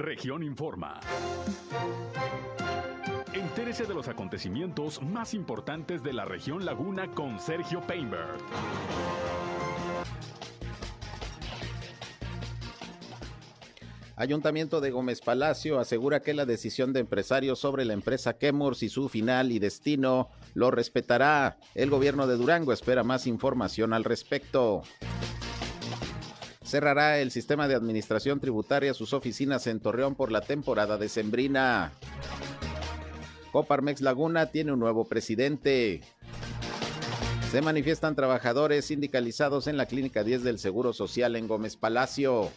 Región Informa. Entérese de los acontecimientos más importantes de la región Laguna con Sergio Painberg. Ayuntamiento de Gómez Palacio asegura que la decisión de empresarios sobre la empresa Kemors y su final y destino lo respetará. El gobierno de Durango espera más información al respecto. Cerrará el sistema de administración tributaria sus oficinas en Torreón por la temporada decembrina. Coparmex Laguna tiene un nuevo presidente. Se manifiestan trabajadores sindicalizados en la Clínica 10 del Seguro Social en Gómez Palacio.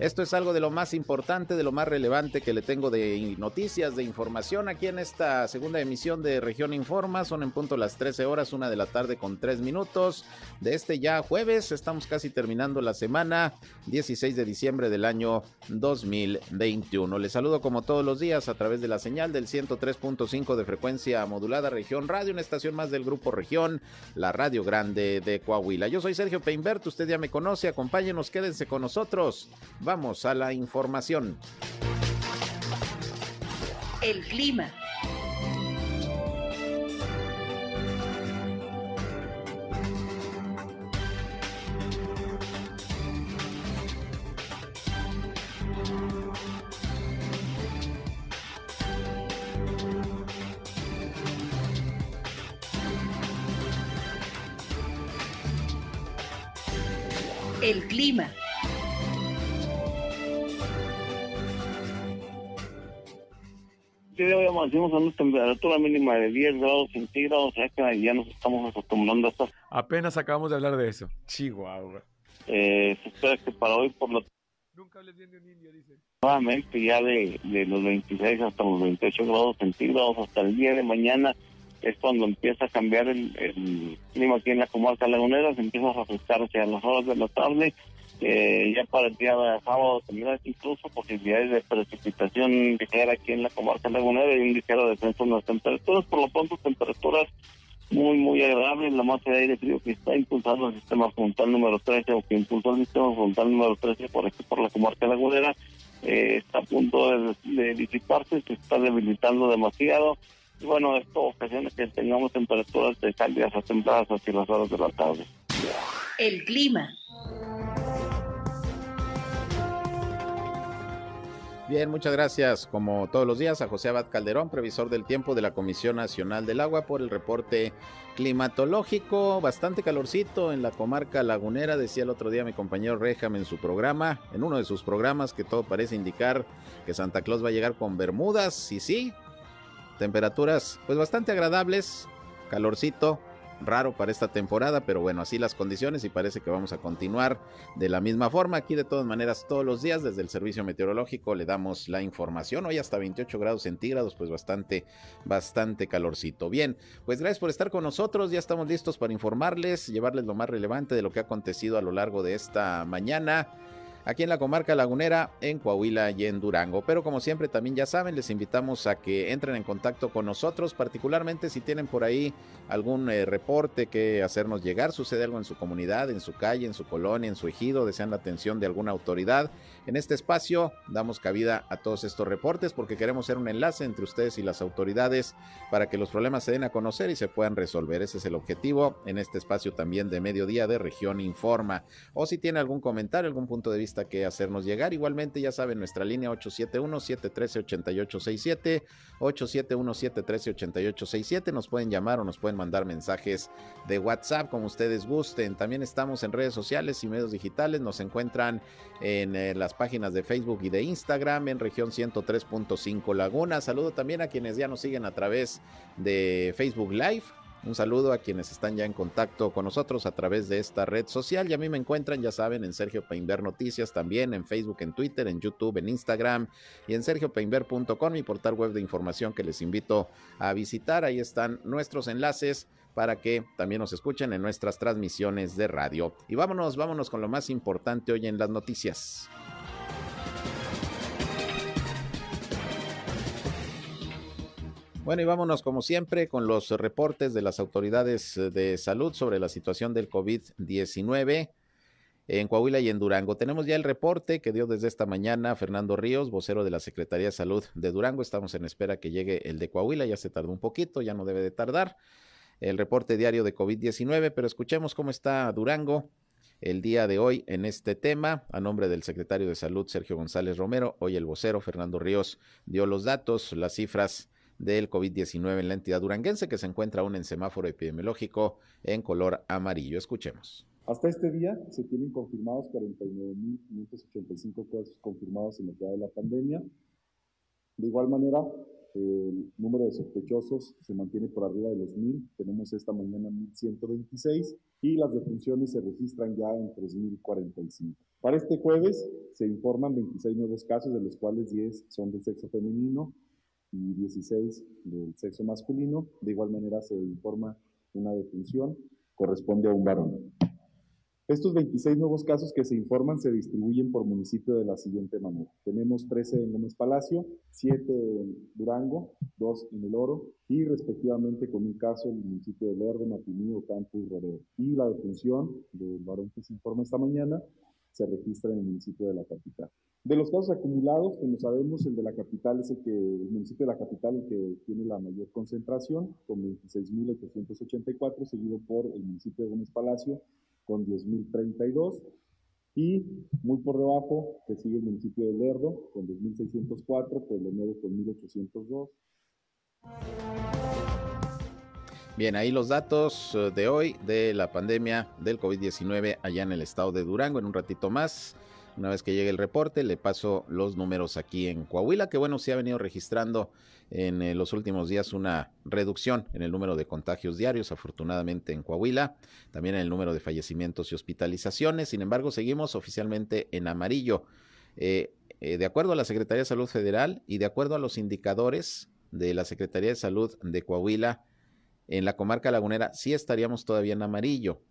Esto es algo de lo más importante, de lo más relevante que le tengo de noticias, de información aquí en esta segunda emisión de Región Informa. Son en punto las 13 horas, una de la tarde con 3 minutos de este ya jueves. Estamos casi terminando la semana, 16 de diciembre del año 2021. Les saludo como todos los días a través de la señal del 103.5 de frecuencia modulada Región Radio, una estación más del Grupo Región, la Radio Grande de Coahuila. Yo soy Sergio Peinbert, usted ya me conoce, acompáñenos, quédense con nosotros. Vamos a la información. El clima. El clima. Hoy amanecimos a una temperatura mínima de 10 grados centígrados, o sea que ya nos estamos acostumbrando a estas. Apenas acabamos de hablar de eso. Chihuahua. Eh, se espera que para hoy por la Nunca hables bien de un indio, dice. Nuevamente ya de, de los 26 hasta los 28 grados centígrados hasta el día de mañana es cuando empieza a cambiar el, el clima aquí en la comarca lagunera, se empieza a refrescar hacia las horas de la tarde eh, ya para el día de sábado tendrá incluso posibilidades de precipitación ligera aquí en la comarca lagunera y un ligero descenso en las temperaturas. Por lo pronto, temperaturas muy, muy agradables. La masa de aire frío que está impulsando el sistema frontal número 13 o que impulsó el sistema frontal número 13 por aquí, por la comarca lagunera, eh, está a punto de, de disiparse, se está debilitando demasiado. Y bueno, esto ocasiona que tengamos temperaturas de cálidas a templadas hacia las horas de la tarde. El clima. Bien, muchas gracias, como todos los días, a José Abad Calderón, previsor del tiempo de la Comisión Nacional del Agua, por el reporte climatológico. Bastante calorcito en la comarca lagunera, decía el otro día mi compañero Rejam en su programa, en uno de sus programas, que todo parece indicar que Santa Claus va a llegar con bermudas, y sí, temperaturas pues bastante agradables, calorcito, raro para esta temporada, pero bueno, así las condiciones y parece que vamos a continuar de la misma forma. Aquí de todas maneras todos los días desde el servicio meteorológico le damos la información. Hoy hasta 28 grados centígrados, pues bastante, bastante calorcito. Bien, pues gracias por estar con nosotros. Ya estamos listos para informarles, llevarles lo más relevante de lo que ha acontecido a lo largo de esta mañana aquí en la comarca lagunera, en Coahuila y en Durango. Pero como siempre también ya saben, les invitamos a que entren en contacto con nosotros, particularmente si tienen por ahí algún eh, reporte que hacernos llegar, sucede algo en su comunidad, en su calle, en su colonia, en su ejido, desean la atención de alguna autoridad. En este espacio damos cabida a todos estos reportes porque queremos ser un enlace entre ustedes y las autoridades para que los problemas se den a conocer y se puedan resolver. Ese es el objetivo en este espacio también de mediodía de Región Informa. O si tiene algún comentario, algún punto de vista que hacernos llegar. Igualmente, ya saben, nuestra línea 871-713-8867, 871-713-8867. Nos pueden llamar o nos pueden mandar mensajes de WhatsApp como ustedes gusten. También estamos en redes sociales y medios digitales. Nos encuentran en eh, las páginas de Facebook y de Instagram en región 103.5 Laguna. Saludo también a quienes ya nos siguen a través de Facebook Live un saludo a quienes están ya en contacto con nosotros a través de esta red social. Y a mí me encuentran, ya saben, en Sergio Peinber Noticias también, en Facebook, en Twitter, en YouTube, en Instagram y en sergiopeinber.com, mi portal web de información que les invito a visitar. Ahí están nuestros enlaces para que también nos escuchen en nuestras transmisiones de radio. Y vámonos, vámonos con lo más importante hoy en las noticias. Bueno, y vámonos como siempre con los reportes de las autoridades de salud sobre la situación del COVID-19. en Coahuila y en Durango. Tenemos ya el reporte que dio desde esta mañana Fernando Ríos, vocero de la Secretaría de Salud de Durango. Estamos en espera que llegue el de Coahuila, ya se tardó un poquito, ya no debe de tardar. El reporte diario de COVID-19, pero escuchemos cómo está Durango el día de hoy en este tema. A nombre del secretario de Salud, Sergio González Romero, hoy el vocero Fernando Ríos dio los datos, las cifras del COVID-19 en la entidad duranguense que se encuentra aún en semáforo epidemiológico en color amarillo. Escuchemos. Hasta este día se tienen confirmados 49.585 casos confirmados en la ciudad de la pandemia. De igual manera, el número de sospechosos se mantiene por arriba de los 1.000. Tenemos esta mañana 1.126 y las defunciones se registran ya en 3.045. Para este jueves se informan 26 nuevos casos, de los cuales 10 son del sexo femenino y 16 del sexo masculino. De igual manera se informa una defunción, corresponde a un varón. Estos 26 nuevos casos que se informan se distribuyen por municipio de la siguiente manera. Tenemos 13 en Gómez Palacio, 7 en Durango, 2 en El Oro y respectivamente con un caso en el municipio de Lerdo, Mapimí, Ocampo y Rodeo. Y la defunción del varón que se informa esta mañana se registra en el municipio de la capital. De los casos acumulados, como sabemos, el de la capital es el que, el municipio de la capital el que tiene la mayor concentración, con 26.884, seguido por el municipio de Gómez Palacio, con 10.032 y muy por debajo que sigue el municipio de Lerdo con 2.604, Pueblo Nuevo con 1.802. Bien, ahí los datos eh, de hoy de la pandemia del COVID-19 allá en el estado de Durango. En un ratito más una vez que llegue el reporte, le paso los números aquí en Coahuila, que bueno, se ha venido registrando en eh, los últimos días una reducción en el número de contagios diarios, afortunadamente en Coahuila, también en el número de fallecimientos y hospitalizaciones. Sin embargo, seguimos oficialmente en amarillo. Eh, eh, de acuerdo a la Secretaría de Salud Federal y de acuerdo a los indicadores de la Secretaría de Salud de Coahuila, en la comarca lagunera sí estaríamos todavía en amarillo.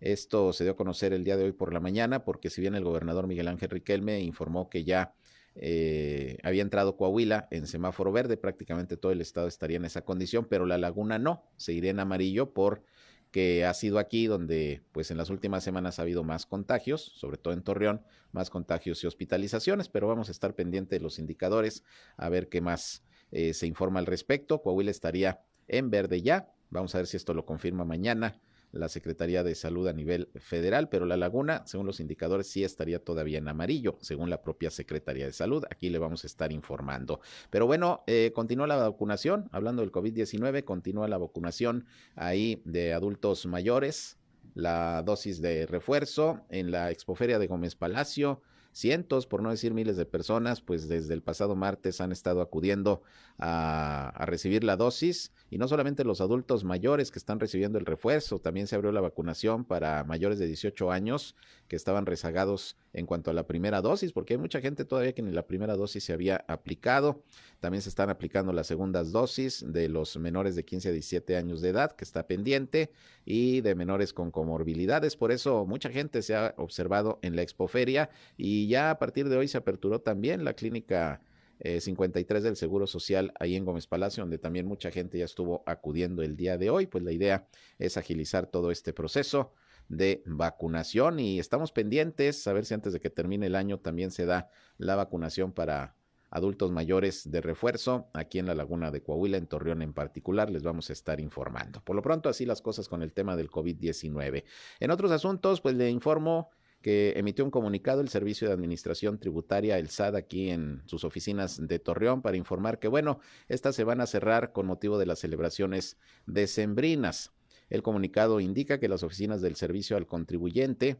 Esto se dio a conocer el día de hoy por la mañana, porque si bien el gobernador Miguel Ángel Riquelme informó que ya eh, había entrado Coahuila en semáforo verde, prácticamente todo el estado estaría en esa condición, pero la laguna no, seguiría en amarillo porque ha sido aquí donde pues en las últimas semanas ha habido más contagios, sobre todo en Torreón, más contagios y hospitalizaciones, pero vamos a estar pendientes de los indicadores a ver qué más eh, se informa al respecto. Coahuila estaría en verde ya, vamos a ver si esto lo confirma mañana la Secretaría de Salud a nivel federal, pero la laguna, según los indicadores, sí estaría todavía en amarillo, según la propia Secretaría de Salud. Aquí le vamos a estar informando. Pero bueno, eh, continúa la vacunación, hablando del COVID-19, continúa la vacunación ahí de adultos mayores, la dosis de refuerzo en la expoferia de Gómez Palacio cientos, por no decir miles de personas, pues desde el pasado martes han estado acudiendo a, recibir la dosis y no solamente los adultos mayores que están recibiendo el refuerzo, también se abrió la vacunación para mayores de 18 años que estaban rezagados en cuanto a la primera dosis, porque hay mucha gente todavía que ni la primera dosis se había aplicado. También se están aplicando las segundas dosis de los menores de 15 a 17 años de edad, que está pendiente, y de menores con comorbilidades. Por eso mucha gente se ha observado en la expoferia y ya a partir de hoy se aperturó también la clínica 53 eh, del Seguro Social ahí en Gómez Palacio, donde también mucha gente ya estuvo acudiendo el día de hoy. Pues la idea es agilizar todo este proceso de vacunación y estamos pendientes a ver si antes de que termine el año también se da la vacunación para adultos mayores de refuerzo aquí en la laguna de Coahuila, en Torreón en particular, les vamos a estar informando. Por lo pronto, así las cosas con el tema del COVID-19. En otros asuntos, pues le informo que emitió un comunicado el Servicio de Administración Tributaria, el SAD, aquí en sus oficinas de Torreón, para informar que, bueno, estas se van a cerrar con motivo de las celebraciones decembrinas. El comunicado indica que las oficinas del Servicio al Contribuyente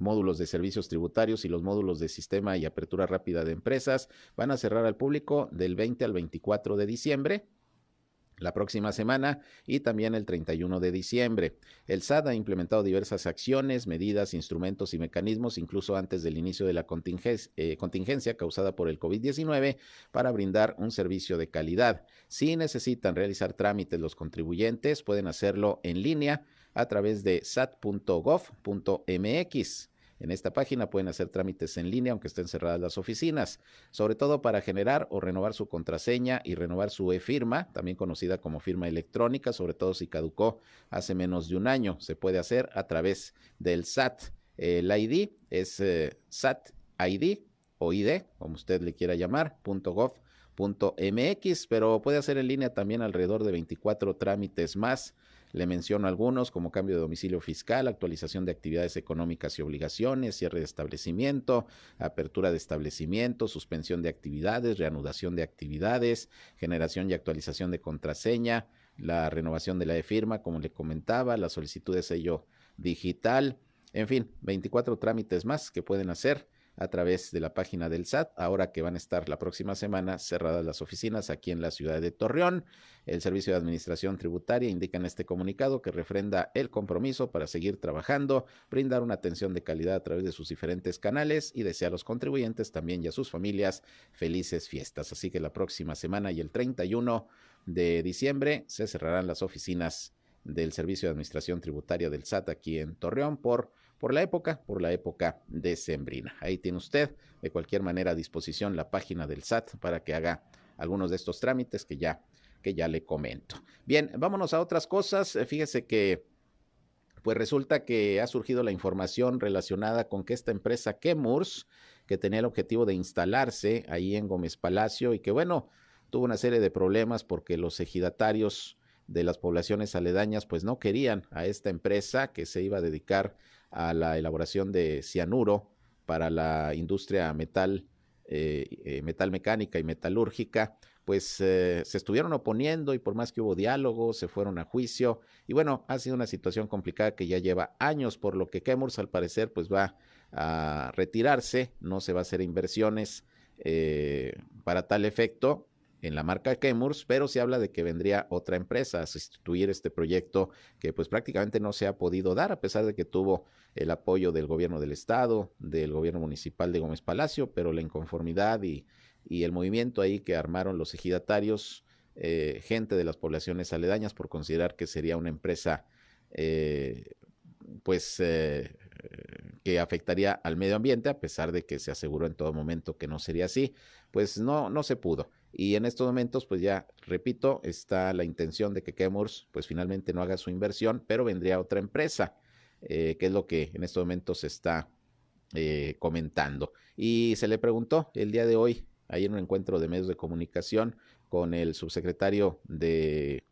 módulos de servicios tributarios y los módulos de sistema y apertura rápida de empresas van a cerrar al público del 20 al 24 de diciembre la próxima semana y también el 31 de diciembre. El SAD ha implementado diversas acciones, medidas, instrumentos y mecanismos, incluso antes del inicio de la eh, contingencia causada por el COVID-19, para brindar un servicio de calidad. Si necesitan realizar trámites los contribuyentes, pueden hacerlo en línea a través de sat.gov.mx. En esta página pueden hacer trámites en línea aunque estén cerradas las oficinas, sobre todo para generar o renovar su contraseña y renovar su e-firma, también conocida como firma electrónica, sobre todo si caducó hace menos de un año. Se puede hacer a través del SAT. El ID es eh, SAT ID o ID, como usted le quiera llamar, .gov.mx, pero puede hacer en línea también alrededor de 24 trámites más le menciono algunos como cambio de domicilio fiscal, actualización de actividades económicas y obligaciones, cierre de establecimiento, apertura de establecimiento, suspensión de actividades, reanudación de actividades, generación y actualización de contraseña, la renovación de la e-firma, como le comentaba, la solicitud de sello digital, en fin, 24 trámites más que pueden hacer a través de la página del SAT, ahora que van a estar la próxima semana cerradas las oficinas aquí en la ciudad de Torreón. El Servicio de Administración Tributaria indica en este comunicado que refrenda el compromiso para seguir trabajando, brindar una atención de calidad a través de sus diferentes canales y desea a los contribuyentes también y a sus familias felices fiestas. Así que la próxima semana y el 31 de diciembre se cerrarán las oficinas del Servicio de Administración Tributaria del SAT aquí en Torreón por por la época, por la época decembrina. Ahí tiene usted de cualquier manera a disposición la página del SAT para que haga algunos de estos trámites que ya, que ya le comento. Bien, vámonos a otras cosas. Fíjese que pues resulta que ha surgido la información relacionada con que esta empresa Kemurs, que tenía el objetivo de instalarse ahí en Gómez Palacio y que bueno, tuvo una serie de problemas porque los ejidatarios de las poblaciones aledañas pues no querían a esta empresa que se iba a dedicar a la elaboración de cianuro para la industria metal, eh, eh, metal mecánica y metalúrgica, pues eh, se estuvieron oponiendo y por más que hubo diálogo, se fueron a juicio. Y bueno, ha sido una situación complicada que ya lleva años, por lo que Kemurs al parecer pues va a retirarse, no se va a hacer inversiones para tal efecto en la marca Kemurs, pero se habla de que vendría otra empresa a sustituir este proyecto que pues prácticamente no se ha podido dar a pesar de que tuvo el apoyo del gobierno del estado, del gobierno municipal de Gómez Palacio, pero la inconformidad y, el movimiento ahí que armaron los ejidatarios, eh, gente de las poblaciones aledañas por considerar que sería una empresa eh, pues eh, que afectaría al medio ambiente, a pesar de que se aseguró en todo momento que no sería así, pues no, no se pudo. Y en estos momentos, pues ya repito, está la intención de que Kemurs, pues finalmente no haga su inversión, pero vendría otra empresa, eh, que es lo que en estos momentos se está eh, comentando. Y se le preguntó el día de hoy, ahí en un encuentro de medios de comunicación, con el subsecretario de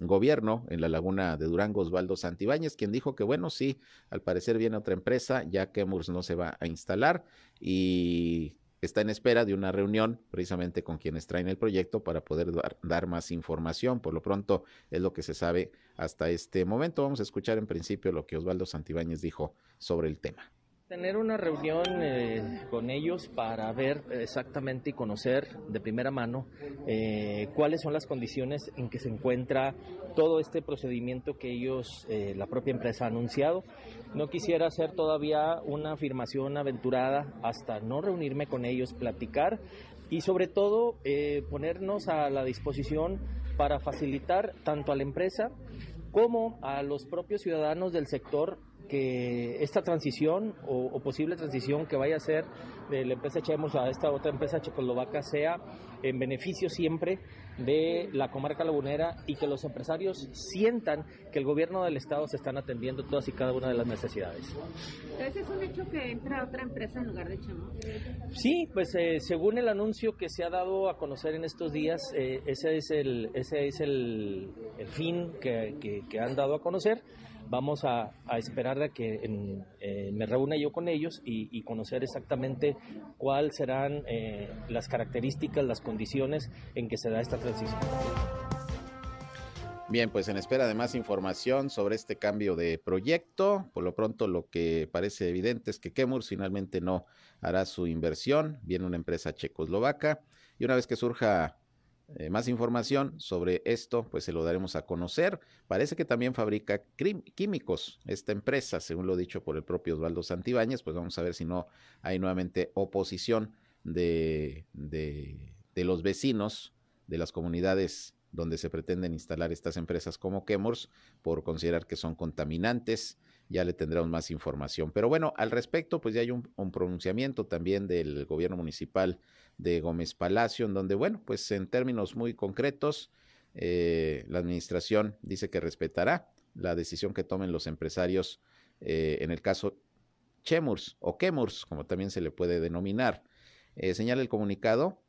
gobierno en la laguna de Durango, Osvaldo Santibáñez, quien dijo que bueno, sí, al parecer viene otra empresa, ya que no se va a instalar y está en espera de una reunión precisamente con quienes traen el proyecto para poder dar, dar, más información. Por lo pronto es lo que se sabe hasta este momento. Vamos a escuchar en principio lo que Osvaldo Santibáñez dijo sobre el tema. Tener una reunión eh, con ellos para ver exactamente y conocer de primera mano eh, cuáles son las condiciones en que se encuentra todo este procedimiento que ellos, eh, la propia empresa, ha anunciado. No quisiera hacer todavía una afirmación aventurada hasta no reunirme con ellos, platicar y sobre todo eh, ponernos a la disposición para facilitar tanto a la empresa como a los propios ciudadanos del sector que esta transición o, posible transición que vaya a ser de la empresa Chemos a esta otra empresa checoslovaca sea en beneficio siempre de la comarca lagunera y que los empresarios sientan que el gobierno del estado se están atendiendo todas y cada una de las necesidades. Entonces es un hecho que entra otra empresa en lugar de Chemos. Sí, pues eh, según el anuncio que se ha dado a conocer en estos días, eh, ese es el ese es el, el fin que, que, que han dado a conocer vamos a, esperar a que eh, me reúna yo con ellos y, conocer exactamente cuáles serán eh, las características, las condiciones en que se da esta transición. Bien, pues en espera de más información sobre este cambio de proyecto, por lo pronto lo que parece evidente es que Kemur finalmente no hará su inversión, viene una empresa checoslovaca y una vez que surja eh, más información sobre esto, pues se lo daremos a conocer. Parece que también fabrica químicos esta empresa, según lo dicho por el propio Osvaldo Santibáñez, pues vamos a ver si no hay nuevamente oposición de, de, de los vecinos de las comunidades donde se pretenden instalar estas empresas como Chemours por considerar que son contaminantes. Ya le tendremos más información. Pero bueno, al respecto, pues ya hay un, un pronunciamiento también del gobierno municipal de Gómez Palacio, en donde, bueno, pues en términos muy concretos, eh, la administración dice que respetará la decisión que tomen los empresarios eh, en el caso Chemurs o Kemurs, como también se le puede denominar. Eh, señala el comunicado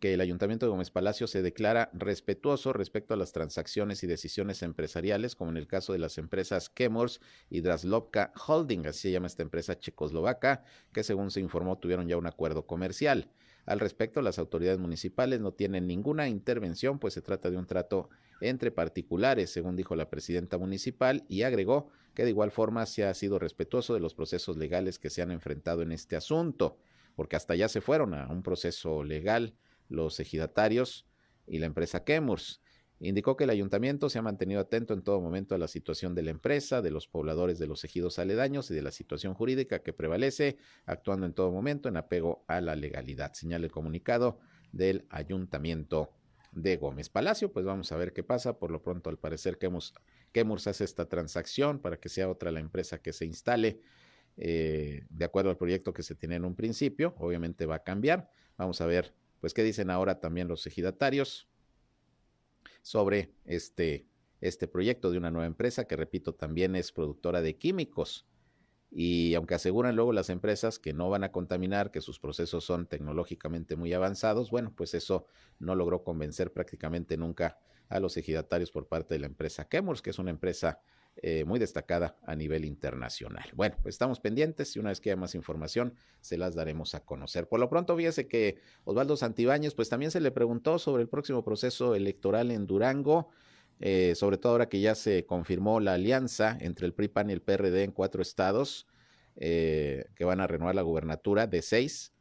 que el Ayuntamiento de Gómez Palacio se declara respetuoso respecto a las transacciones y decisiones empresariales, como en el caso de las empresas Kemors y Draslovka Holding, así se llama esta empresa checoslovaca, que según se informó tuvieron ya un acuerdo comercial. Al respecto, las autoridades municipales no tienen ninguna intervención, pues se trata de un trato entre particulares, según dijo la presidenta municipal, y agregó que de igual forma se ha sido respetuoso de los procesos legales que se han enfrentado en este asunto, porque hasta ya se fueron a un proceso legal los ejidatarios y la empresa Kemurs. Indicó que el ayuntamiento se ha mantenido atento en todo momento a la situación de la empresa, de los pobladores de los ejidos aledaños y de la situación jurídica que prevalece, actuando en todo momento en apego a la legalidad. Señala el comunicado del ayuntamiento de Gómez Palacio. Pues vamos a ver qué pasa. Por lo pronto, al parecer, Kemurs hace esta transacción para que sea otra la empresa que se instale eh, de acuerdo al proyecto que se tiene en un principio. Obviamente va a cambiar. Vamos a ver pues qué dicen ahora también los ejidatarios sobre este, este proyecto de una nueva empresa que, repito, también es productora de químicos. Y aunque aseguran luego las empresas que no van a contaminar, que sus procesos son tecnológicamente muy avanzados, bueno, pues eso no logró convencer prácticamente nunca a los ejidatarios por parte de la empresa Chemours, que es una empresa eh, muy destacada a nivel internacional. Bueno, pues estamos pendientes y una vez que haya más información se las daremos a conocer. Por lo pronto, fíjese que Osvaldo Santibáñez, pues también se le preguntó sobre el próximo proceso electoral en Durango. Eh, sobre todo ahora que ya se confirmó la alianza entre el PRI, PAN y el PRD en cuatro estados eh, que van a renovar la gubernatura de seis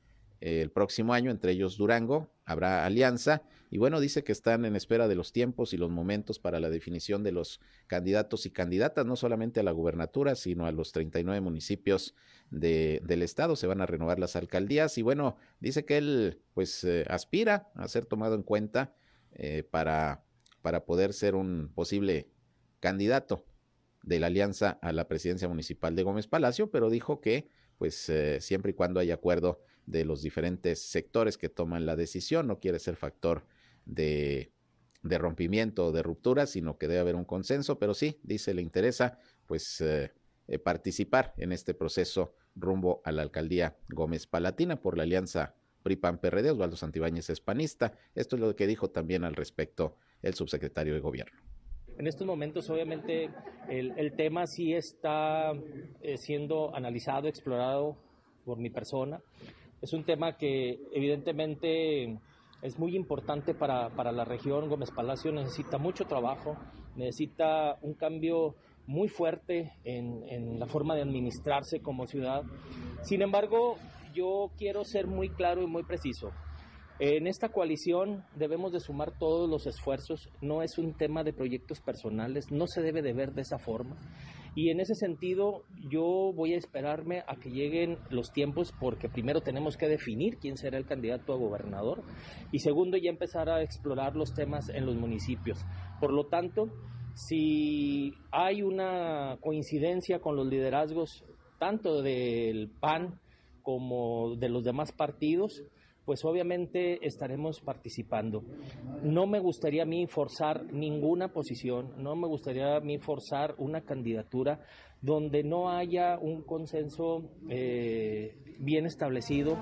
el próximo año, entre ellos Durango, habrá alianza. Y bueno, dice que están en espera de los tiempos y los momentos para la definición de los candidatos y candidatas, no solamente a la gubernatura, sino a los 39 municipios de, del estado. Se van a renovar las alcaldías y bueno, dice que él pues eh, aspira a ser tomado en cuenta eh, para, para poder ser un posible candidato de la alianza a la presidencia municipal de Gómez Palacio, pero dijo que pues eh, siempre y cuando haya acuerdo de los diferentes sectores que toman la decisión, no quiere ser factor de, rompimiento o de ruptura, sino que debe haber un consenso, pero sí, dice, le interesa pues eh, eh, participar en este proceso rumbo a la alcaldía Gómez Palatina por la alianza PRI-PAN-PRD, Osvaldo Santibáñez es panista. Esto es lo que dijo también al respecto el subsecretario de Gobierno. En estos momentos, obviamente, el, el tema sí está eh, siendo analizado, explorado por mi persona. Es un tema que evidentemente es muy importante para, para la región. Gómez Palacio necesita mucho trabajo, necesita un cambio muy fuerte en, en, la forma de administrarse como ciudad. Sin embargo, yo quiero ser muy claro y muy preciso. En esta coalición debemos de sumar todos los esfuerzos, no es un tema de proyectos personales, no se debe de ver de esa forma. Y en ese sentido yo voy a esperarme a que lleguen los tiempos porque primero tenemos que definir quién será el candidato a gobernador y segundo ya empezar a explorar los temas en los municipios. Por lo tanto, si hay una coincidencia con los liderazgos tanto del PAN como de los demás partidos, pues obviamente estaremos participando. No me gustaría a mí forzar ninguna posición, no me gustaría a mí forzar una candidatura donde no haya un consenso eh, bien establecido.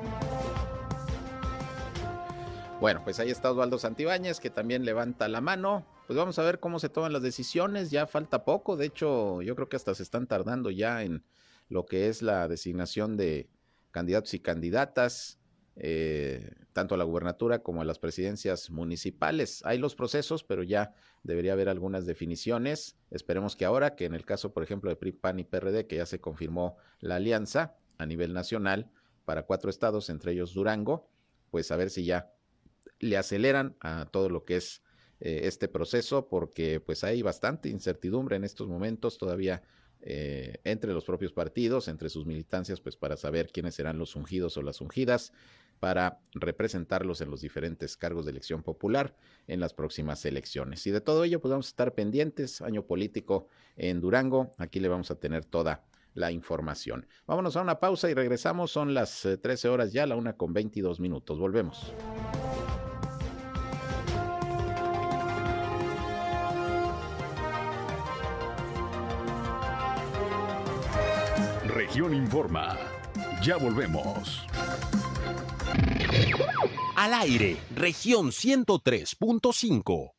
Bueno, pues ahí está Osvaldo Santibáñez, que también levanta la mano. Pues vamos a ver cómo se toman las decisiones. Ya falta poco. De hecho, yo creo que hasta se están tardando ya en lo que es la designación de candidatos y candidatas eh, tanto a la gubernatura como a las presidencias municipales. Hay los procesos, pero ya debería haber algunas definiciones. Esperemos que ahora, que en el caso, por ejemplo, de PRI, PAN y PRD, que ya se confirmó la alianza a nivel nacional para cuatro estados, entre ellos Durango, pues a ver si ya le aceleran a todo lo que es eh, este proceso, porque pues hay bastante incertidumbre en estos momentos todavía eh, entre los propios partidos, entre sus militancias, pues para saber quiénes serán los ungidos o las ungidas para representarlos en los diferentes cargos de elección popular en las próximas elecciones. Y de todo ello, pues vamos a estar pendientes, año político en Durango, aquí le vamos a tener toda la información. Vámonos a una pausa y regresamos, son las 13 eh, horas ya, la una con 22 minutos, volvemos. Región Informa. Ya volvemos. Al aire, región 103.5.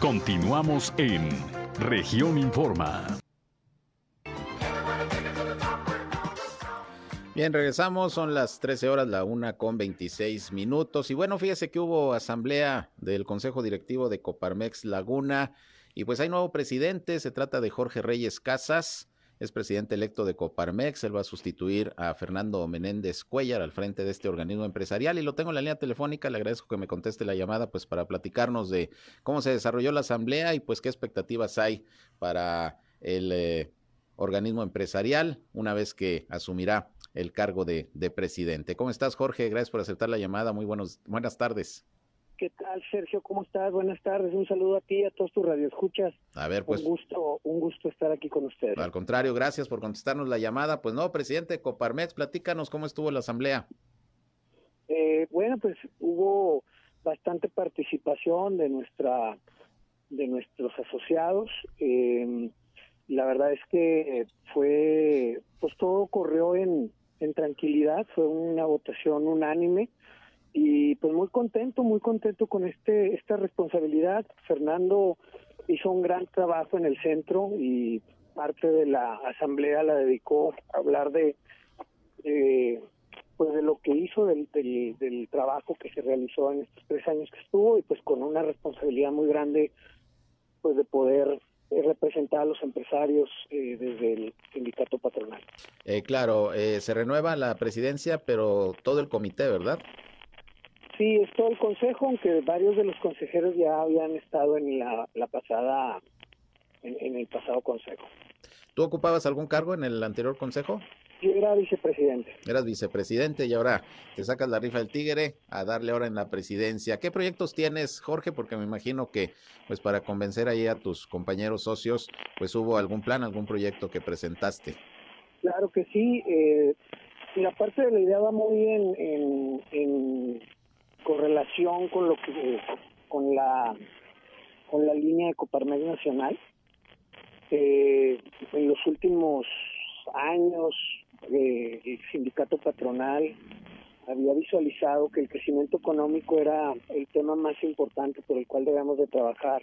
Continuamos en Región Informa. Bien, regresamos, son las 13 horas, la una con 26 minutos. Y bueno, fíjese que hubo asamblea del Consejo Directivo de Coparmex Laguna y pues hay nuevo presidente, se trata de Jorge Reyes Casas, es presidente electo de Coparmex, él va a sustituir a Fernando Menéndez Cuellar al frente de este organismo empresarial y lo tengo en la línea telefónica, le agradezco que me conteste la llamada pues para platicarnos de cómo se desarrolló la asamblea y pues qué expectativas hay para el eh, organismo empresarial una vez que asumirá el cargo de, de, presidente. ¿Cómo estás, Jorge? Gracias por aceptar la llamada. Muy buenos, buenas tardes. ¿Qué tal, Sergio? ¿Cómo estás? Buenas tardes. Un saludo a ti y a todos tus radioescuchas. A ver, pues. Un gusto, un gusto estar aquí con ustedes. Al contrario, gracias por contestarnos la llamada. Pues no, presidente Coparmex, platícanos cómo estuvo la asamblea. Eh, bueno, pues hubo bastante participación de nuestra de nuestros asociados. Eh, la verdad es que fue, pues todo corrió en, en tranquilidad, fue una votación unánime y pues muy contento, muy contento con este esta responsabilidad. Fernando hizo un gran trabajo en el centro y parte de la asamblea la dedicó a hablar de eh, pues de lo que hizo del, del, del trabajo que se realizó en estos tres años que estuvo y pues con una responsabilidad muy grande pues de poder representar a los empresarios eh, desde el sindicato patronal. Eh, claro, eh, se renueva la presidencia, pero todo el comité, ¿verdad? Sí, es todo el consejo, aunque varios de los consejeros ya habían estado en la, la pasada, en, en, el pasado consejo. ¿Tú ocupabas algún cargo en el anterior consejo? Yo era vicepresidente. Eras vicepresidente y ahora te sacas la rifa del tigre a darle ahora en la presidencia. ¿Qué proyectos tienes, Jorge? Porque me imagino que, pues, para convencer ahí a tus compañeros socios, pues hubo algún plan, algún proyecto que presentaste. Claro que sí. Eh, la parte de la idea va muy en, en, en correlación con lo que, con la, con la línea de Coparmex Nacional. Eh, en los últimos años eh, el sindicato patronal había visualizado que el crecimiento económico era el tema más importante por el cual debemos de trabajar.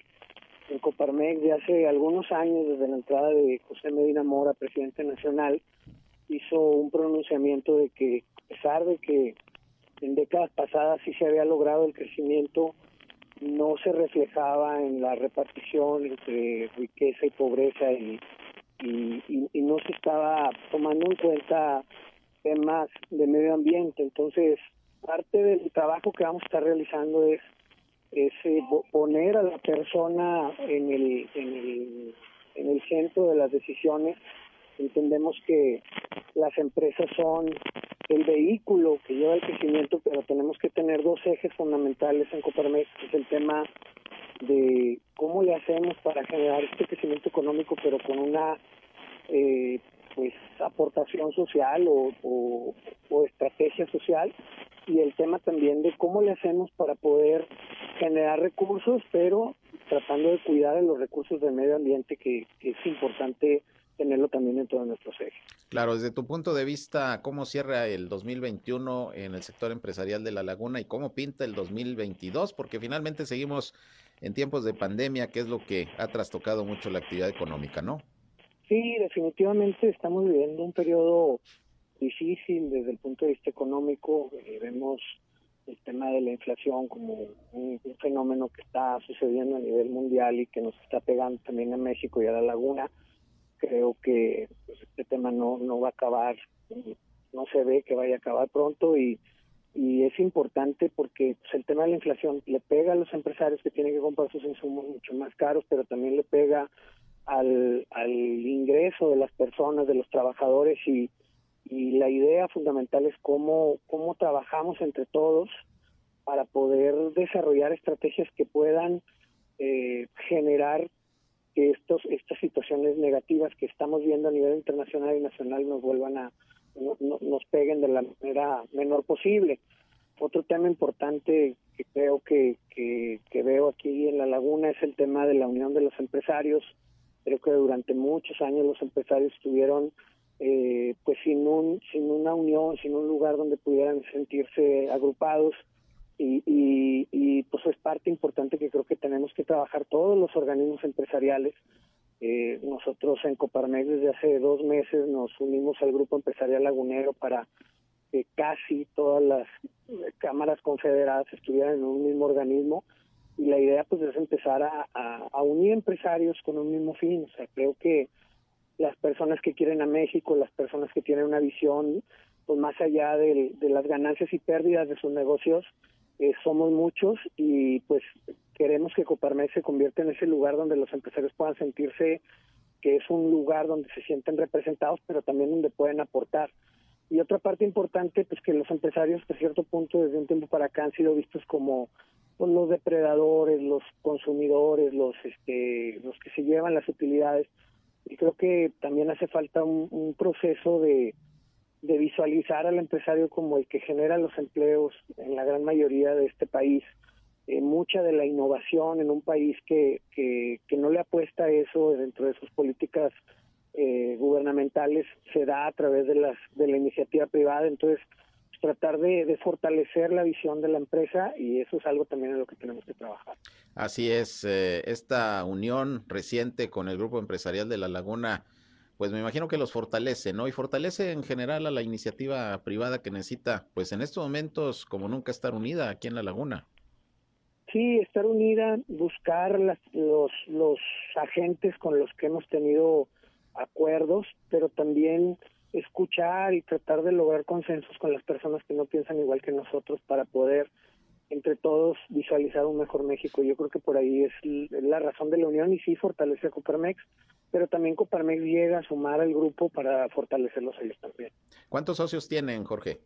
En Coparmex de hace algunos años, desde la entrada de José Medina Mora, presidente nacional, hizo un pronunciamiento de que a pesar de que en décadas pasadas sí se había logrado el crecimiento, no se reflejaba en la repartición entre riqueza y pobreza y y, y, no se estaba tomando en cuenta temas de medio ambiente. Entonces, parte del trabajo que vamos a estar realizando es, es eh, poner a la persona en el, en, el, en el centro de las decisiones. Entendemos que las empresas son el vehículo que lleva el crecimiento, pero tenemos que tener dos ejes fundamentales en Coparmex, que es el tema de cómo le hacemos para generar este crecimiento económico, pero con una eh, pues aportación social o, o, estrategia social y el tema también de cómo le hacemos para poder generar recursos, pero tratando de cuidar de los recursos del medio ambiente que es importante tenerlo también en todos nuestros ejes. Claro, desde tu punto de vista, ¿cómo cierra el 2021 en el sector empresarial de La Laguna y cómo pinta el 2022? Porque finalmente seguimos en tiempos de pandemia, que es lo que ha trastocado mucho la actividad económica, ¿no? Sí, definitivamente estamos viviendo un periodo difícil desde el punto de vista económico. Eh, vemos el tema de la inflación como un, un, fenómeno que está sucediendo a nivel mundial y que nos está pegando también a México y a la laguna. Creo que pues, este tema no, no va a acabar, no se ve que vaya a acabar pronto y, y es importante porque pues, el tema de la inflación le pega a los empresarios que tienen que comprar sus insumos mucho más caros, pero también le pega al, al ingreso de las personas, de los trabajadores y, y la idea fundamental es cómo, cómo trabajamos entre todos para poder desarrollar estrategias que puedan eh, generar que estos, estas situaciones negativas que estamos viendo a nivel internacional y nacional nos vuelvan a, no, no, nos peguen de la manera menor posible. Otro tema importante que creo que, que, veo aquí en la laguna es el tema de la unión de los empresarios, Creo que durante muchos años los empresarios estuvieron eh, pues sin un sin una unión, sin un lugar donde pudieran sentirse agrupados y, y, pues es parte importante que creo que tenemos que trabajar todos los organismos empresariales. Eh, nosotros en Coparmex desde hace dos meses nos unimos al grupo empresarial lagunero para que casi todas las cámaras confederadas estuvieran en un mismo organismo y la idea pues es empezar a, a, a unir empresarios con un mismo fin. O sea, creo que las personas que quieren a México, las personas que tienen una visión pues más allá de, de las ganancias y pérdidas de sus negocios, eh, somos muchos y pues queremos que Coparmex se convierta en ese lugar donde los empresarios puedan sentirse que es un lugar donde se sienten representados, pero también donde pueden aportar. Y otra parte importante, pues que los empresarios, a cierto punto, desde un tiempo para acá, han sido vistos como pues, los depredadores, los consumidores, los, este, los que se llevan las utilidades. Y creo que también hace falta un, un proceso de, de visualizar al empresario como el que genera los empleos en la gran mayoría de este país. Eh, mucha de la innovación en un país que, que, que no le apuesta eso dentro de sus políticas eh, gubernamentales se da a través de, las, de la iniciativa privada. Entonces, pues, tratar de, de, fortalecer la visión de la empresa y eso es algo también en lo que tenemos que trabajar. Así es, eh, esta unión reciente con el grupo empresarial de La Laguna pues me imagino que los fortalece, ¿no? Y fortalece en general a la iniciativa privada que necesita, pues en estos momentos, como nunca, estar unida aquí en la laguna. Sí, estar unida, buscar las, los, los agentes con los que hemos tenido acuerdos, pero también escuchar y tratar de lograr consensos con las personas que no piensan igual que nosotros para poder entre todos visualizar un mejor México. Yo creo que por ahí es la razón de la unión y sí fortalece a Coparmex, pero también Coparmex llega a sumar al grupo para fortalecerlos ellos también. ¿Cuántos socios tienen, Jorge?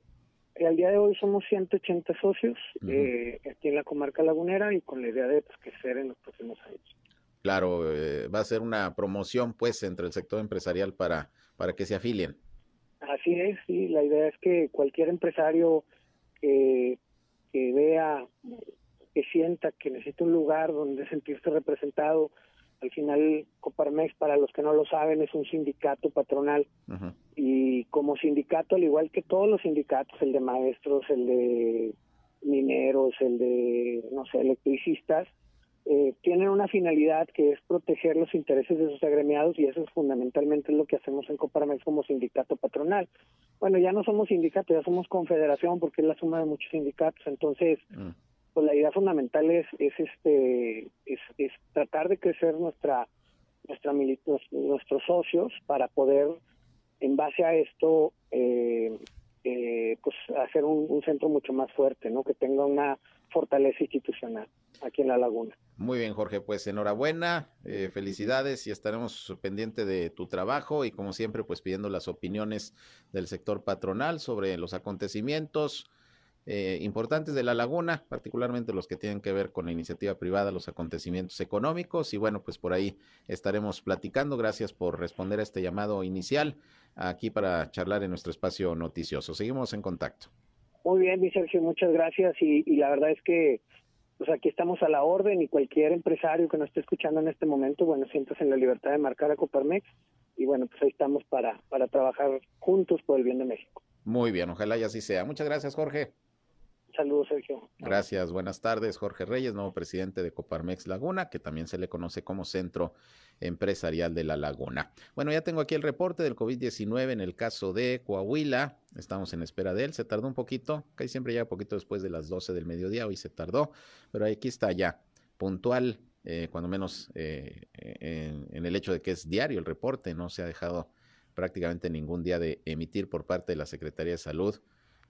Eh, al día de hoy somos 180 socios uh -huh. eh, aquí en la comarca lagunera y con la idea de pues, crecer en los próximos años. Claro, eh, va a ser una promoción pues entre el sector empresarial para, para que se afilien. Así es, sí, la idea es que cualquier empresario que que vea, que sienta que necesita un lugar donde sentirse representado. Al final, Coparmex, para los que no lo saben, es un sindicato patronal. Uh -huh. Y como sindicato, al igual que todos los sindicatos, el de maestros, el de mineros, el de, no sé, electricistas, eh, tienen una finalidad que es proteger los intereses de sus agremiados y eso es fundamentalmente lo que hacemos en Coparmex como sindicato patronal. Bueno, ya no somos sindicato, ya somos confederación porque es la suma de muchos sindicatos, entonces mm. Pues la idea fundamental es, es este es, tratar de crecer nuestra nuestra nuestros socios para poder en base a esto eh, eh, pues hacer un, un centro mucho más fuerte, ¿no? Que tenga una fortaleza institucional aquí en la laguna. Muy bien, Jorge, pues enhorabuena, eh, felicidades y estaremos pendiente de tu trabajo y como siempre, pues pidiendo las opiniones del sector patronal sobre los acontecimientos eh, importantes de la laguna, particularmente los que tienen que ver con la iniciativa privada, los acontecimientos económicos y bueno, pues por ahí estaremos platicando. Gracias por responder a este llamado inicial aquí para charlar en nuestro espacio noticioso. Seguimos en contacto. Muy bien, mi Sergio, muchas gracias y, y la verdad es que pues aquí estamos a la orden y cualquier empresario que nos esté escuchando en este momento, bueno, sientas en la libertad de marcar a Coparmex y bueno, pues ahí estamos para, para trabajar juntos por el bien de México. Muy bien, ojalá y así sea. Muchas gracias, Jorge. Saludos, Sergio. Gracias, buenas tardes. Jorge Reyes, nuevo presidente de Coparmex Laguna, que también se le conoce como Centro Empresarial de la Laguna. Bueno, ya tengo aquí el reporte del COVID-19 en el caso de Coahuila. Estamos en espera de él. Se tardó un poquito, casi siempre llega poquito después de las 12 del mediodía. Hoy se tardó, pero aquí está ya, puntual, eh, cuando menos eh, en, en el hecho de que es diario el reporte. No se ha dejado prácticamente ningún día de emitir por parte de la Secretaría de Salud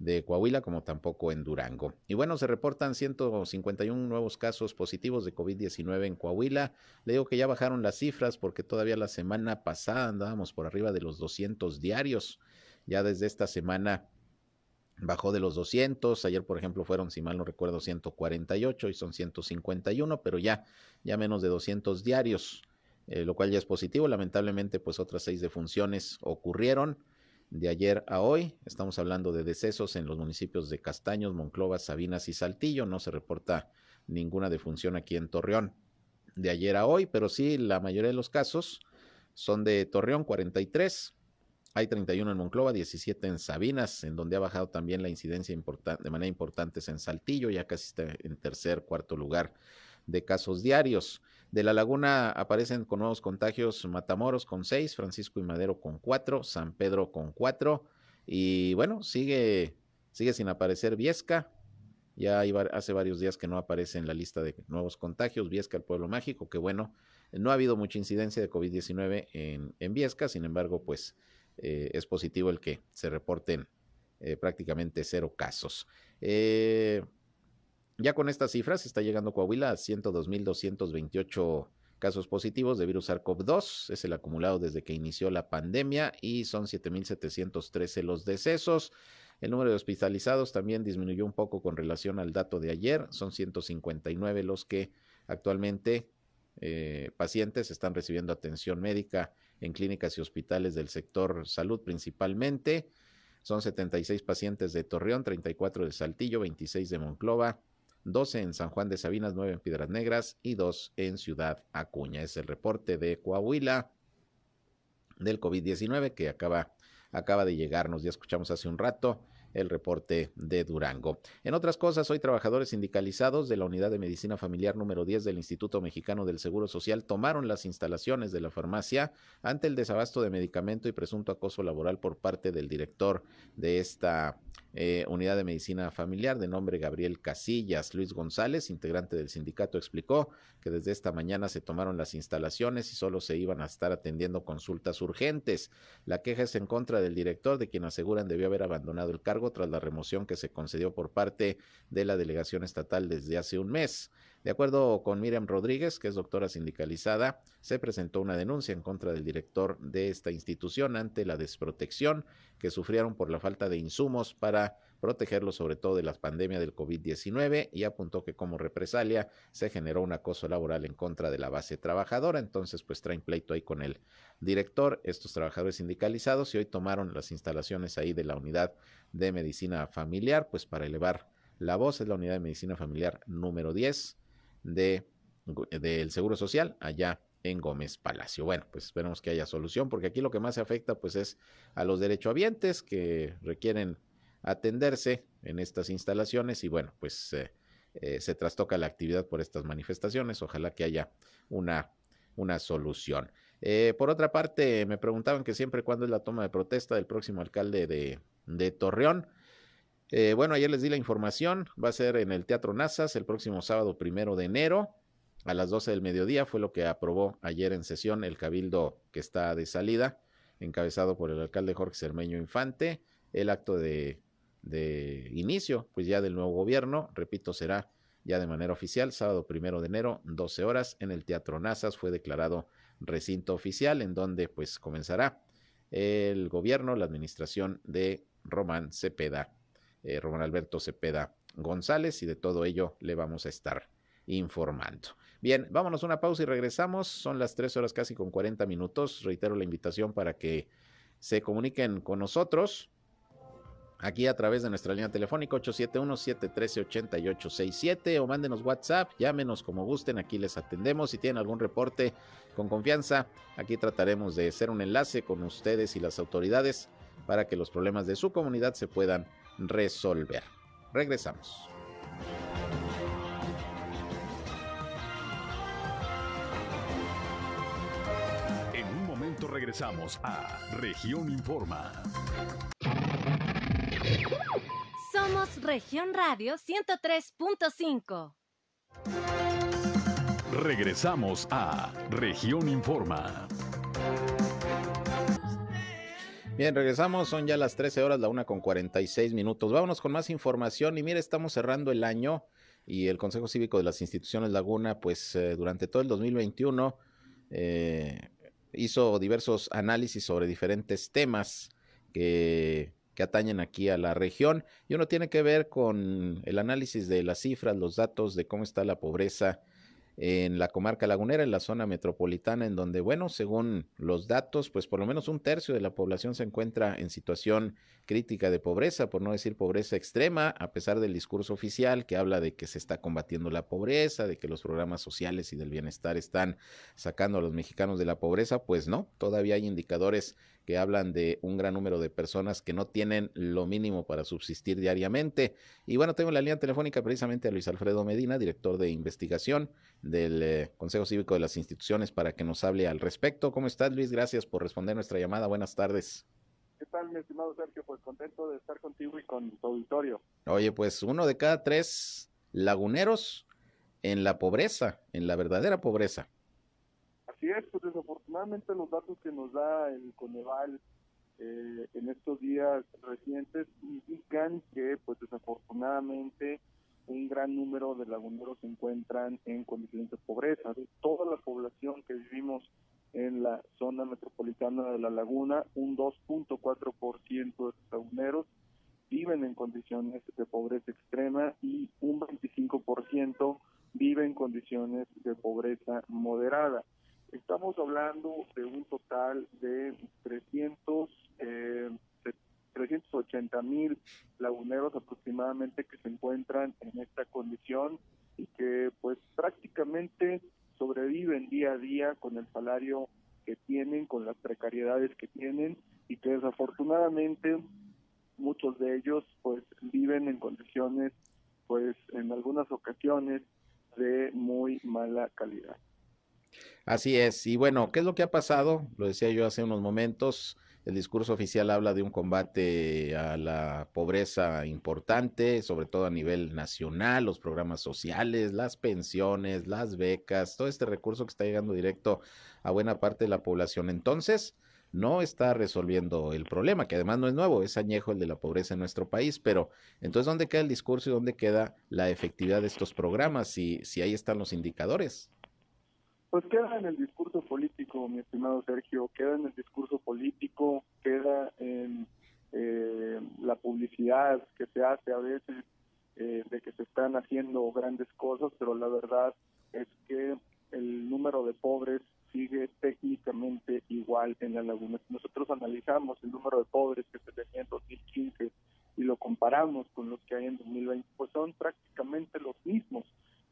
de Coahuila, como tampoco en Durango. Y bueno, se reportan 151 nuevos casos positivos de COVID-19 en Coahuila. Le digo que ya bajaron las cifras porque todavía la semana pasada andábamos por arriba de los 200 diarios. Ya desde esta semana bajó de los 200. Ayer, por ejemplo, fueron, si mal no recuerdo, 148 y son 151, pero ya, ya menos de 200 diarios, eh, lo cual ya es positivo. Lamentablemente, pues otras seis defunciones ocurrieron de ayer a hoy. Estamos hablando de decesos en los municipios de Castaños, Monclova, Sabinas y Saltillo. No se reporta ninguna defunción aquí en Torreón de ayer a hoy, pero sí la mayoría de los casos son de Torreón 43, hay 31 en Monclova, 17 en Sabinas, en donde ha bajado también la incidencia de manera importante es en Saltillo, ya casi está en tercer, cuarto lugar de casos diarios. De la laguna aparecen con nuevos contagios Matamoros con 6, Francisco y Madero con 4, San Pedro con 4 y bueno, sigue, sigue sin aparecer Viesca. Ya hace varios días que no aparece en la lista de nuevos contagios. Viesca, el pueblo mágico, que bueno, no ha habido mucha incidencia de COVID-19 en, en Viesca, sin embargo, pues eh, es positivo el que se reporten eh, prácticamente cero casos. Eh, ya con estas cifras está llegando Coahuila a 102.228 casos positivos de virus SARS-CoV-2. Es el acumulado desde que inició la pandemia y son 7.713 los decesos. El número de hospitalizados también disminuyó un poco con relación al dato de ayer. Son 159 los que actualmente eh, pacientes están recibiendo atención médica en clínicas y hospitales del sector salud principalmente. Son 76 pacientes de Torreón, 34 de Saltillo, 26 de Monclova, 12 en San Juan de Sabinas, 9 en Piedras Negras y 2 en Ciudad Acuña. Es el reporte de Coahuila del COVID-19 que acaba, acaba de llegarnos. Ya escuchamos hace un rato el reporte de Durango. En otras cosas, hoy trabajadores sindicalizados de la Unidad de Medicina Familiar número 10 del Instituto Mexicano del Seguro Social tomaron las instalaciones de la farmacia ante el desabasto de medicamento y presunto acoso laboral por parte del director de esta eh, unidad de medicina familiar de nombre Gabriel Casillas. Luis González, integrante del sindicato, explicó que desde esta mañana se tomaron las instalaciones y solo se iban a estar atendiendo consultas urgentes. La queja es en contra del director, de quien aseguran debió haber abandonado el cargo tras la remoción que se concedió por parte de la delegación estatal desde hace un mes. De acuerdo con Miriam Rodríguez, que es doctora sindicalizada, se presentó una denuncia en contra del director de esta institución ante la desprotección que sufrieron por la falta de insumos para protegerlos sobre todo de la pandemia del COVID-19 y apuntó que como represalia se generó un acoso laboral en contra de la base trabajadora. Entonces, pues traen pleito ahí con el director, estos trabajadores sindicalizados y hoy tomaron las instalaciones ahí de la unidad de medicina familiar, pues para elevar la voz. Es la unidad de medicina familiar número 10 de, del Seguro Social allá en Gómez Palacio. Bueno, pues esperemos que haya solución, porque aquí lo que más se afecta pues es a los derechohabientes que requieren atenderse en estas instalaciones y bueno, pues eh, eh, se trastoca la actividad por estas manifestaciones. Ojalá que haya una, una solución. Eh, por otra parte, me preguntaban que siempre cuándo es la toma de protesta del próximo alcalde de, de Torreón. Eh, bueno, ayer les di la información, va a ser en el Teatro Nazas el próximo sábado primero de enero a las 12 del mediodía, fue lo que aprobó ayer en sesión el cabildo que está de salida, encabezado por el alcalde Jorge Cermeño Infante. El acto de, inicio, pues ya del nuevo gobierno, repito, será ya de manera oficial, sábado primero de enero, 12 horas, en el Teatro Nazas, fue declarado recinto oficial, en donde pues comenzará el gobierno, la administración de Román Cepeda eh, Román Alberto Cepeda González y de todo ello le vamos a estar informando. Bien, vámonos una pausa y regresamos. Son las tres horas casi con 40 minutos. Reitero la invitación para que se comuniquen con nosotros aquí a través de nuestra línea telefónica 871-713-8867 o mándenos WhatsApp, llámenos como gusten, aquí les atendemos. Si tienen algún reporte con confianza, aquí trataremos de hacer un enlace con ustedes y las autoridades para que los problemas de su comunidad se puedan resolver. Regresamos. En un momento regresamos a Región Informa. Somos Región Radio 103.5. Regresamos a Región Informa. Bien, regresamos, son ya las 13 horas, la una con 46 minutos. Vámonos con más información y mire, estamos cerrando el año y el Consejo Cívico de las Instituciones Laguna, pues eh, durante todo el 2021 eh, hizo diversos análisis sobre diferentes temas que, que atañen aquí a la región y uno tiene que ver con el análisis de las cifras, los datos de cómo está la pobreza en la comarca lagunera, en la zona metropolitana, en donde, bueno, según los datos, pues por lo menos un tercio de la población se encuentra en situación crítica de pobreza, por no decir pobreza extrema, a pesar del discurso oficial que habla de que se está combatiendo la pobreza, de que los programas sociales y del bienestar están sacando a los mexicanos de la pobreza, pues no, todavía hay indicadores que hablan de un gran número de personas que no tienen lo mínimo para subsistir diariamente. Y bueno, tengo la línea telefónica precisamente a Luis Alfredo Medina, director de investigación del eh, Consejo Cívico de las Instituciones, para que nos hable al respecto. ¿Cómo estás, Luis? Gracias por responder nuestra llamada. Buenas tardes. ¿Qué tal, mi estimado Sergio? Pues contento de estar contigo y con tu auditorio. Oye, pues uno de cada tres laguneros en la pobreza, en la verdadera pobreza. Así es, pues desafortunadamente los datos que nos da el Coneval eh, en estos días recientes indican que pues desafortunadamente un gran número de laguneros se encuentran en condiciones de pobreza. De toda la población que vivimos en la zona metropolitana de la laguna, un 2.4% de los laguneros viven en condiciones de pobreza extrema y un 25% vive en condiciones de pobreza moderada. Estamos hablando de un total de 300, eh, 380 mil laguneros aproximadamente que se encuentran en esta condición y que pues prácticamente sobreviven día a día con el salario que tienen, con las precariedades que tienen y que desafortunadamente muchos de ellos pues viven en condiciones pues en algunas ocasiones de muy mala calidad. Así es. Y bueno, ¿qué es lo que ha pasado? Lo decía yo hace unos momentos. El discurso oficial habla de un combate a la pobreza importante, sobre todo a nivel nacional, los programas sociales, las pensiones, las becas, todo este recurso que está llegando directo a buena parte de la población. Entonces, no está resolviendo el problema, que además no es nuevo, es añejo el de la pobreza en nuestro país, pero entonces, ¿dónde queda el discurso y dónde queda la efectividad de estos programas? Si, si ahí están los indicadores. Pues queda en el discurso político, mi estimado Sergio, queda en el discurso político, queda en eh, la publicidad que se hace a veces eh, de que se están haciendo grandes cosas, pero la verdad es que el número de pobres sigue técnicamente igual en la laguna. Si nosotros analizamos el número de pobres que se tenía en 2015 y lo comparamos con los que hay en 2020, pues son prácticamente los mismos.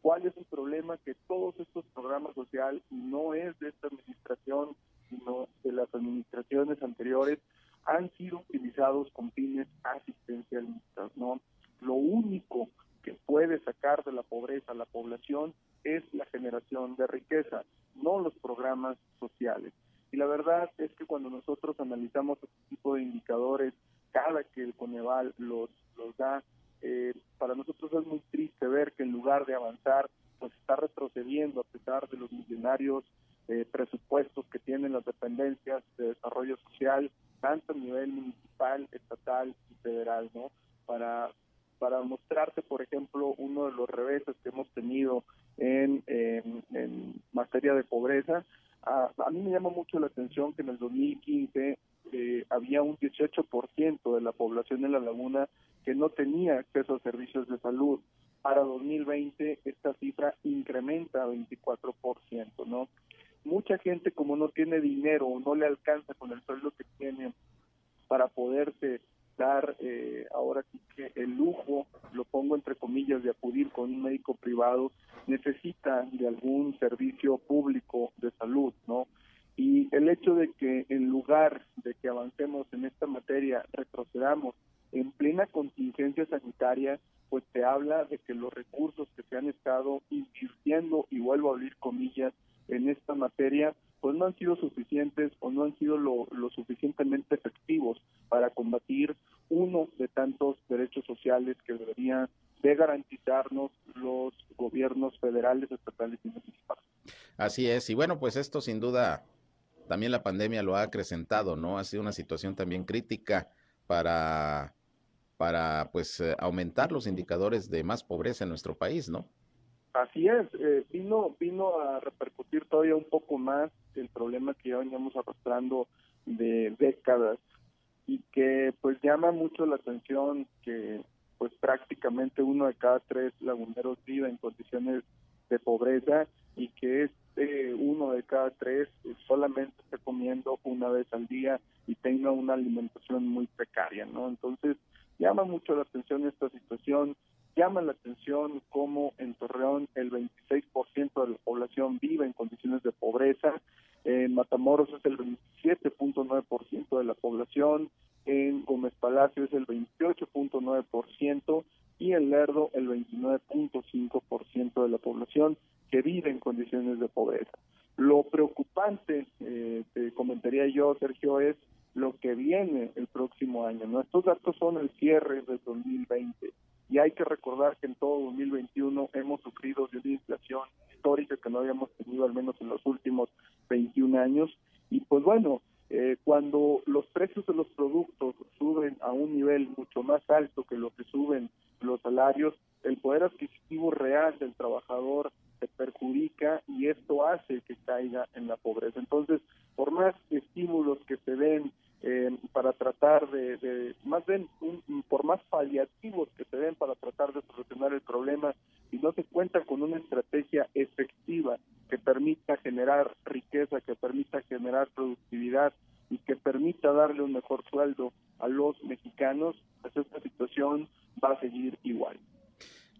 ¿Cuál es el problema? Que todos estos programas sociales no es de esta administración, sino de las administraciones anteriores, han sido utilizados con fines asistencialistas, ¿no? Lo único que puede sacar de la pobreza a la población es la generación de riqueza, no los programas sociales. Y la verdad es que cuando nosotros analizamos este tipo de indicadores, cada que el Coneval los, los da, eh, para nosotros es muy triste ver que en lugar de avanzar, pues está retrocediendo a pesar de los millonarios eh, presupuestos que tienen dependencias de desarrollo social, tanto a nivel municipal, estatal y federal, ¿no? Para, para mostrarte, por ejemplo, uno de los reveses que hemos tenido en, materia de pobreza, a, a, mí me llama mucho la atención que en el 2015 eh, había un 18% de la población en la laguna que no tenía acceso a servicios de salud. Para 2020 esta cifra incrementa a 24%, ¿no? Mucha gente como no tiene dinero o no le alcanza con el sueldo que tiene para poderse dar eh, ahora sí que el lujo, lo pongo entre comillas, de acudir con un médico privado, necesita de algún servicio público de salud, ¿no? Y el hecho de que en lugar de que avancemos en esta materia, retrocedamos en plena contingencia sanitaria, pues te habla de que los recursos que se han estado invirtiendo, y vuelvo a abrir comillas, en esta materia, pues no han sido suficientes o no han sido lo, suficientemente efectivos para combatir uno de tantos derechos sociales que deberían de garantizarnos los gobiernos federales, estatales y municipales. Así es, y bueno, pues esto sin duda también la pandemia lo ha acrecentado, ¿no? Ha sido una situación también crítica para para pues eh, aumentar los indicadores de más pobreza en nuestro país, ¿no? Así es, eh, vino vino a repercutir todavía un poco más el problema que ya veníamos arrastrando de décadas y que pues llama mucho la atención que pues prácticamente uno de cada tres laguneros vive en condiciones de pobreza y que este uno de cada tres solamente esté comiendo una vez al día y tenga una alimentación muy precaria, ¿no? Entonces, llama mucho la atención esta situación, llama la atención cómo en Torreón el 26% de la población vive en condiciones de pobreza, en Matamoros es el 27.9% de la población, en Gómez Palacio es el 28.9% y en Lerdo el 29.5% de la población que vive en condiciones de pobreza. Lo preocupante, eh, te comentaría yo, Sergio, es lo que viene el próximo año. ¿no? Estos datos son el cierre del 2020 y hay que recordar que en todo 2021 hemos sufrido de una inflación histórica que no habíamos tenido al menos en los últimos 21 años y pues bueno, eh, cuando los precios de los productos suben a un nivel mucho más alto que lo que suben los salarios, el poder adquisitivo real del trabajador se perjudica y esto hace que caiga en la pobreza. Entonces, por más estímulos que se den eh, para tratar de, más bien, por más paliativos que se den para tratar de solucionar el problema, y no se cuenta con una estrategia efectiva que permita generar riqueza, que permita generar productividad y que permita darle un mejor sueldo a los mexicanos, pues esta situación va a seguir igual.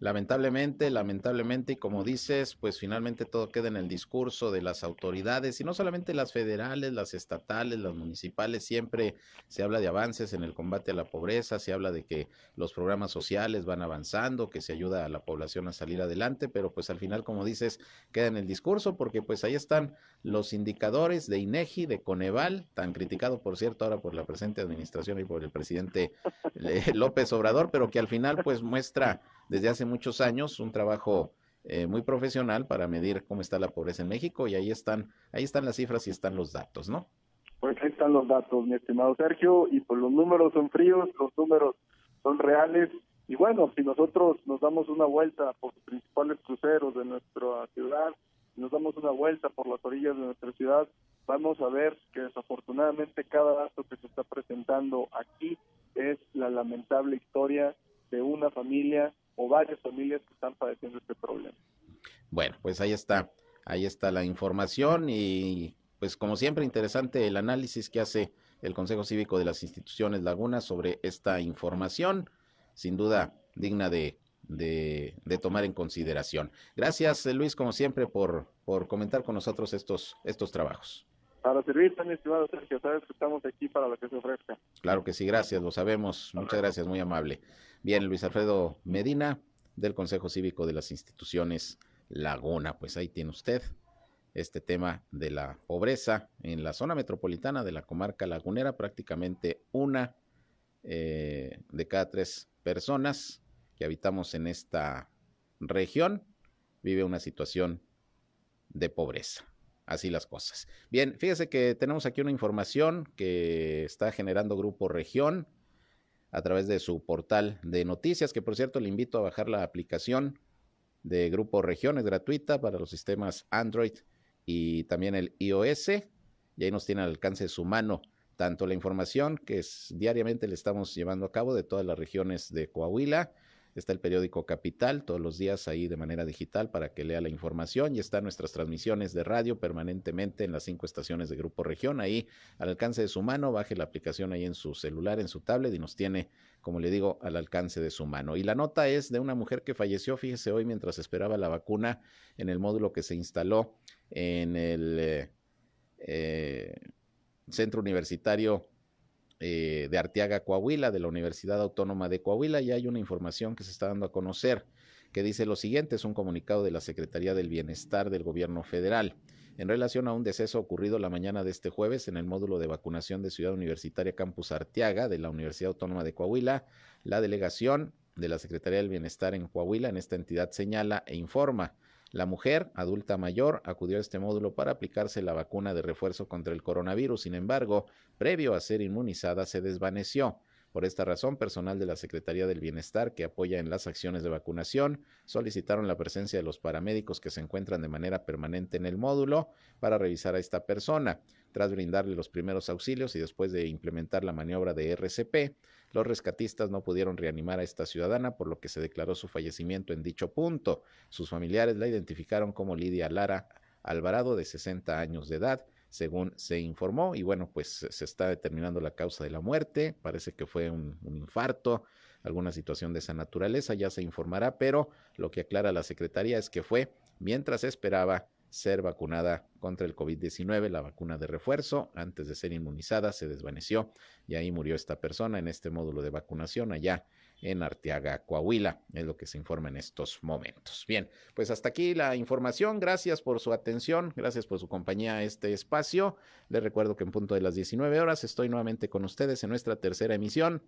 Lamentablemente, lamentablemente, y como dices, pues finalmente todo queda en el discurso de las autoridades, y no solamente las federales, las estatales, las municipales, siempre se habla de avances en el combate a la pobreza, se habla de que los programas sociales van avanzando, que se ayuda a la población a salir adelante, pero pues al final, como dices, queda en el discurso, porque pues ahí están los indicadores de INEGI, de Coneval, tan criticado, por cierto, ahora por la presente administración y por el presidente eh, López Obrador, pero que al final pues muestra desde hace muchos años un trabajo eh, muy profesional para medir cómo está la pobreza en México y ahí están, ahí están las cifras y están los datos, ¿no? Pues ahí están los datos, mi estimado Sergio, y pues los números son fríos, los números son reales, y bueno, si nosotros nos damos una vuelta por los principales cruceros de nuestra ciudad, nos damos una vuelta por las orillas de nuestra ciudad, vamos a ver que desafortunadamente cada dato que se está presentando aquí es la lamentable historia de una familia o varias familias que están padeciendo este problema. Bueno, pues ahí está, ahí está la información y pues como siempre interesante el análisis que hace el Consejo Cívico de las Instituciones Laguna sobre esta información, sin duda digna de, de, tomar en consideración. Gracias Luis, como siempre, por, por comentar con nosotros estos, estos trabajos. Para servirte, mi estimado Sergio, sabes que estamos aquí para lo que se ofrezca. Claro que sí, gracias, lo sabemos. Muchas gracias, muy amable. Bien, Luis Alfredo Medina, del Consejo Cívico de las Instituciones Laguna. Pues ahí tiene usted este tema de la pobreza en la zona metropolitana de la comarca lagunera, prácticamente una eh, de cada tres personas que habitamos en esta región vive una situación de pobreza. Así las cosas. Bien, fíjese que tenemos aquí una información que está generando Grupo Región a través de su portal de noticias, que por cierto le invito a bajar la aplicación de Grupo Regiones gratuita para los sistemas Android y también el iOS. Y ahí nos tiene al alcance de su mano tanto la información que es, diariamente le estamos llevando a cabo de todas las regiones de Coahuila, Está el periódico Capital todos los días ahí de manera digital para que lea la información y están nuestras transmisiones de radio permanentemente en las cinco estaciones de Grupo Región. Ahí al alcance de su mano, baje la aplicación ahí en su celular, en su tablet y nos tiene, como le digo, al alcance de su mano. Y la nota es de una mujer que falleció, fíjese hoy mientras esperaba la vacuna en el módulo que se instaló en el eh, eh, centro universitario eh, de Arteaga, Coahuila, de la Universidad Autónoma de Coahuila, y hay una información que se está dando a conocer que dice lo siguiente, es un comunicado de la Secretaría del Bienestar del Gobierno Federal. En relación a un deceso ocurrido la mañana de este jueves en el módulo de vacunación de Ciudad Universitaria Campus Arteaga de la Universidad Autónoma de Coahuila, la delegación de la Secretaría del Bienestar en Coahuila en esta entidad señala e informa la mujer, adulta mayor, acudió a este módulo para aplicarse la vacuna de refuerzo contra el coronavirus. Sin embargo, previo a ser inmunizada, se desvaneció. Por esta razón, personal de la Secretaría del Bienestar que apoya en las acciones de vacunación solicitaron la presencia de los paramédicos que se encuentran de manera permanente en el módulo para revisar a esta persona. Tras brindarle los primeros auxilios y después de implementar la maniobra de RCP, los rescatistas no pudieron reanimar a esta ciudadana, por lo que se declaró su fallecimiento en dicho punto. Sus familiares la identificaron como Lidia Lara Alvarado, de 60 años de edad, según se informó. Y bueno, pues se está determinando la causa de la muerte. Parece que fue un, un, infarto, alguna situación de esa naturaleza, ya se informará, pero lo que aclara la Secretaría es que fue mientras esperaba ser vacunada contra el COVID-19, la vacuna de refuerzo. Antes de ser inmunizada se desvaneció y ahí murió esta persona en este módulo de vacunación allá en Arteaga, Coahuila. Es lo que se informa en estos momentos. Bien, pues hasta aquí la información. Gracias por su atención, gracias por su compañía a este espacio. Les recuerdo que en punto de las 19 horas estoy nuevamente con ustedes en nuestra tercera emisión,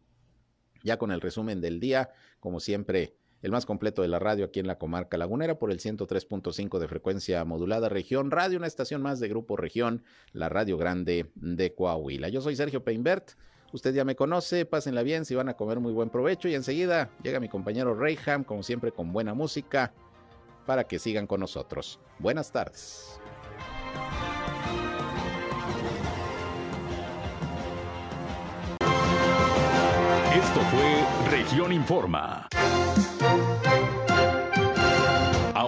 ya con el resumen del día, como siempre el más completo de la radio aquí en la comarca lagunera por el 103.5 de frecuencia modulada región radio, una estación más de Grupo Región, la Radio Grande de Coahuila. Yo soy Sergio Peinbert. Usted ya me conoce, pásenla bien si van a comer muy buen provecho y enseguida llega mi compañero Rayham, como siempre con buena música, para que sigan con nosotros. Buenas tardes. Esto fue Región Informa.